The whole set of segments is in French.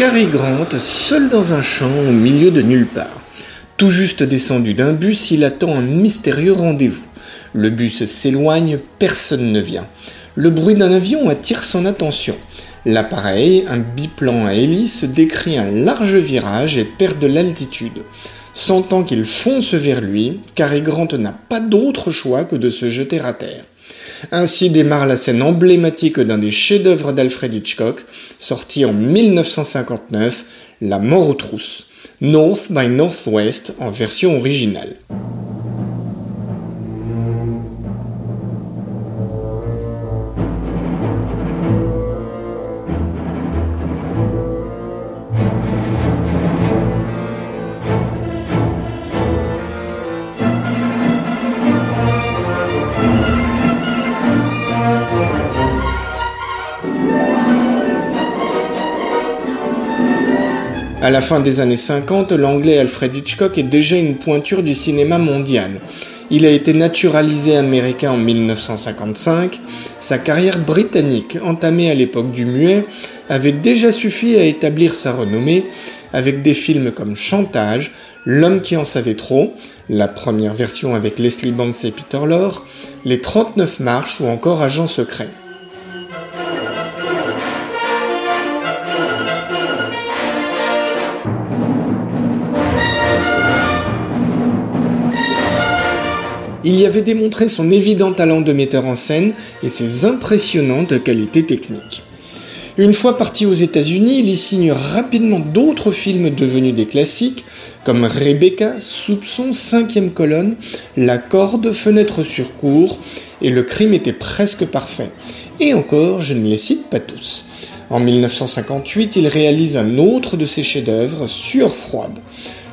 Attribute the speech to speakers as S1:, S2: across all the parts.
S1: Cary Grant, seul dans un champ au milieu de nulle part. Tout juste descendu d'un bus, il attend un mystérieux rendez-vous. Le bus s'éloigne, personne ne vient. Le bruit d'un avion attire son attention. L'appareil, un biplan à hélice, décrit un large virage et perd de l'altitude. Sentant qu'il fonce vers lui, Cary Grant n'a pas d'autre choix que de se jeter à terre. Ainsi démarre la scène emblématique d'un des chefs-d'œuvre d'Alfred Hitchcock, sorti en 1959, La mort aux trousses, North by Northwest en version originale. À la fin des années 50, l'anglais Alfred Hitchcock est déjà une pointure du cinéma mondial. Il a été naturalisé américain en 1955. Sa carrière britannique, entamée à l'époque du muet, avait déjà suffi à établir sa renommée avec des films comme Chantage, L'homme qui en savait trop, la première version avec Leslie Banks et Peter Lorre, Les 39 marches ou encore Agent secret. Il y avait démontré son évident talent de metteur en scène et ses impressionnantes qualités techniques. Une fois parti aux États-Unis, il y signe rapidement d'autres films devenus des classiques, comme Rebecca, Soupçon, Cinquième colonne, La corde, Fenêtre sur cour, et Le crime était presque parfait. Et encore, je ne les cite pas tous. En 1958, il réalise un autre de ses chefs-d'œuvre, Sur froide.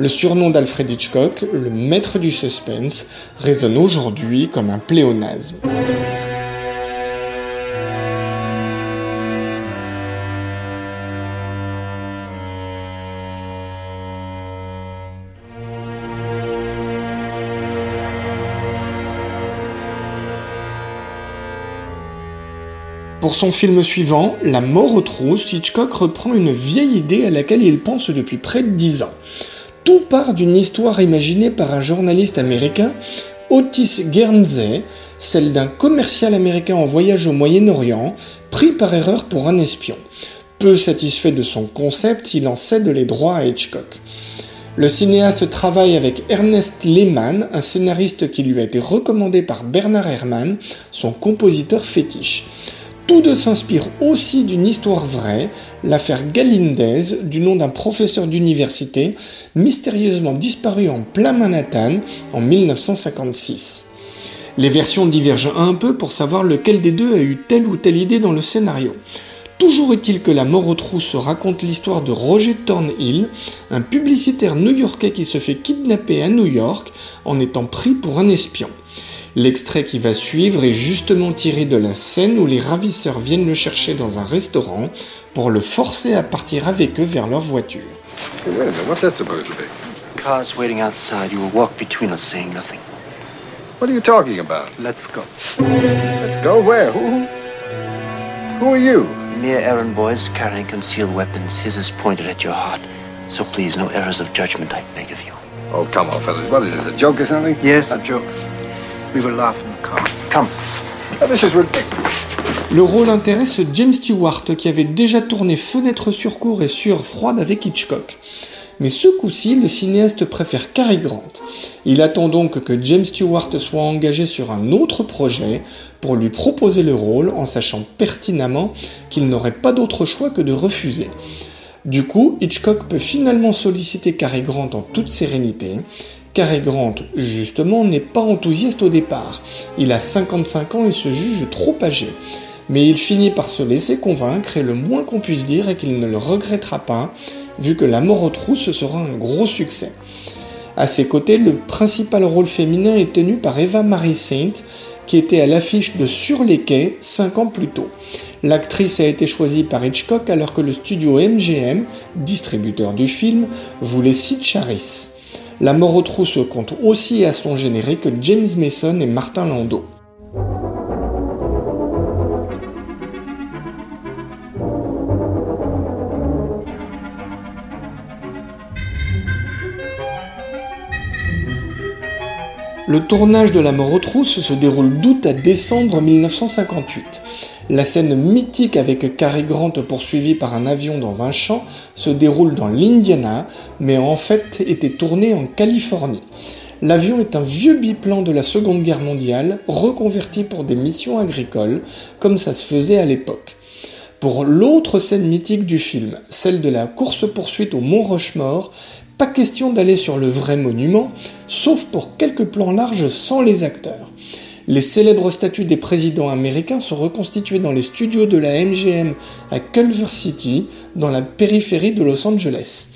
S1: Le surnom d'Alfred Hitchcock, le maître du suspense, résonne aujourd'hui comme un pléonasme. Pour son film suivant, La mort aux trousses, Hitchcock reprend une vieille idée à laquelle il pense depuis près de dix ans. Tout part d'une histoire imaginée par un journaliste américain, Otis Guernsey, celle d'un commercial américain en voyage au Moyen-Orient, pris par erreur pour un espion. Peu satisfait de son concept, il en cède les droits à Hitchcock. Le cinéaste travaille avec Ernest Lehman, un scénariste qui lui a été recommandé par Bernard Herrmann, son compositeur fétiche. Tous deux s'inspirent aussi d'une histoire vraie, l'affaire Galindez, du nom d'un professeur d'université, mystérieusement disparu en plein Manhattan en 1956. Les versions divergent un peu pour savoir lequel des deux a eu telle ou telle idée dans le scénario. Toujours est-il que La mort aux trousses raconte l'histoire de Roger Thornhill, un publicitaire new-yorkais qui se fait kidnapper à New York en étant pris pour un espion. L'extrait qui va suivre est justement tiré de la scène où les ravisseurs viennent le chercher dans un restaurant pour le forcer à partir avec eux vers leur voiture.
S2: Hey, wait a minute. What's that supposed to be?
S3: Car's waiting outside. You will walk between us, saying nothing.
S2: What are you talking about?
S3: Let's go.
S2: Let's go where? Who? Who are you?
S3: Mere errand boys carrying concealed weapons. His is pointed at your heart. So please, no errors of judgment, I beg of you.
S2: Oh, come on, fellas. What is this, a joke or something?
S3: Yes, a joke.
S1: Le rôle intéresse James Stewart qui avait déjà tourné Fenêtre sur cour et Sueur froide avec Hitchcock. Mais ce coup-ci, le cinéaste préfère Cary Grant. Il attend donc que James Stewart soit engagé sur un autre projet pour lui proposer le rôle en sachant pertinemment qu'il n'aurait pas d'autre choix que de refuser. Du coup, Hitchcock peut finalement solliciter Cary Grant en toute sérénité. Cary Grant, justement, n'est pas enthousiaste au départ. Il a 55 ans et se juge trop âgé mais il finit par se laisser convaincre et le moins qu'on puisse dire est qu'il ne le regrettera pas, vu que La mort aux trousses sera un gros succès. À ses côtés, le principal rôle féminin est tenu par Eva Marie Saint, qui était à l'affiche de Sur les quais 5 ans plus tôt. L'actrice a été choisie par Hitchcock alors que le studio MGM, distributeur du film, voulait Sid Charis. La mort aux trousses compte aussi à son générique James Mason et Martin Landau. Le tournage de La mort aux trousses se déroule d'août à décembre 1958. La scène mythique avec Cary Grant poursuivi par un avion dans un champ se déroule dans l'Indiana, mais en fait était tournée en Californie. L'avion est un vieux biplan de la Seconde Guerre mondiale, reconverti pour des missions agricoles, comme ça se faisait à l'époque. Pour l'autre scène mythique du film, celle de la course-poursuite au Mont Rochemort, pas question d'aller sur le vrai monument, sauf pour quelques plans larges sans les acteurs. Les célèbres statues des présidents américains sont reconstituées dans les studios de la MGM à Culver City, dans la périphérie de Los Angeles.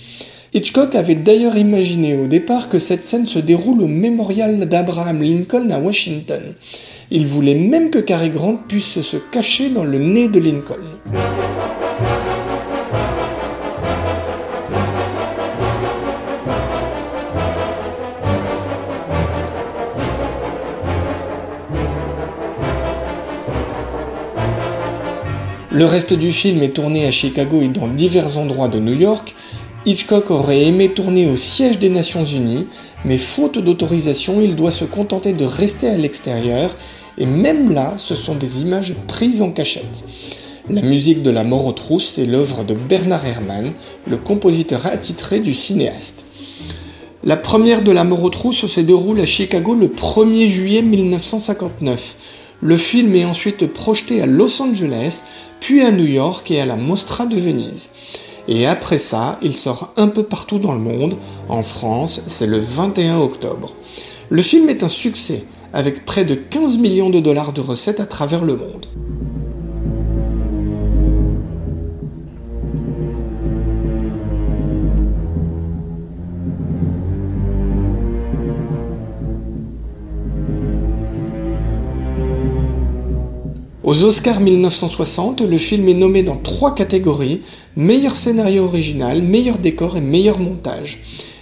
S1: Hitchcock avait d'ailleurs imaginé au départ que cette scène se déroule au mémorial d'Abraham Lincoln à Washington. Il voulait même que Cary Grant puisse se cacher dans le nez de Lincoln. Le reste du film est tourné à Chicago et dans divers endroits de New York. Hitchcock aurait aimé tourner au siège des Nations Unies, mais faute d'autorisation, il doit se contenter de rester à l'extérieur, et même là, ce sont des images prises en cachette. La musique de La mort aux trousses est l'œuvre de Bernard Herrmann, le compositeur attitré du cinéaste. La première de La mort aux trousses se déroule à Chicago le 1er juillet 1959. Le film est ensuite projeté à Los Angeles, puis à New York et à la Mostra de Venise. Et après ça, il sort un peu partout dans le monde. En France, c'est le 21 octobre. Le film est un succès, avec près de 15 millions de dollars de recettes à travers le monde. Aux Oscars 1960, le film est nommé dans trois catégories meilleur scénario original, meilleur décor et meilleur montage.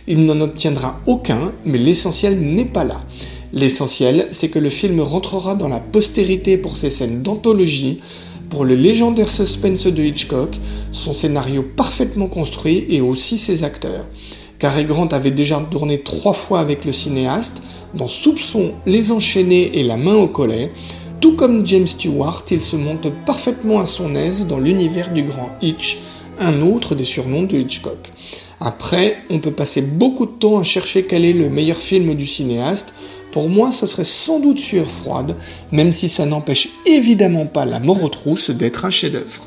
S1: Il n'en obtiendra aucun, mais l'essentiel n'est pas là. L'essentiel, c'est que le film rentrera dans la postérité pour ses scènes d'anthologie, pour le légendaire suspense de Hitchcock, son scénario parfaitement construit et aussi ses acteurs. Cary Grant avait déjà tourné trois fois avec le cinéaste, dans Soupçon, Les Enchaînés et La Main au collet, tout comme James Stewart, il se monte parfaitement à son aise dans l'univers du grand Hitch, un autre des surnoms de Hitchcock. Après, on peut passer beaucoup de temps à chercher quel est le meilleur film du cinéaste. Pour moi, ce serait sans doute Sueur froide, même si ça n'empêche évidemment pas La mort aux trousses d'être un chef-d'œuvre.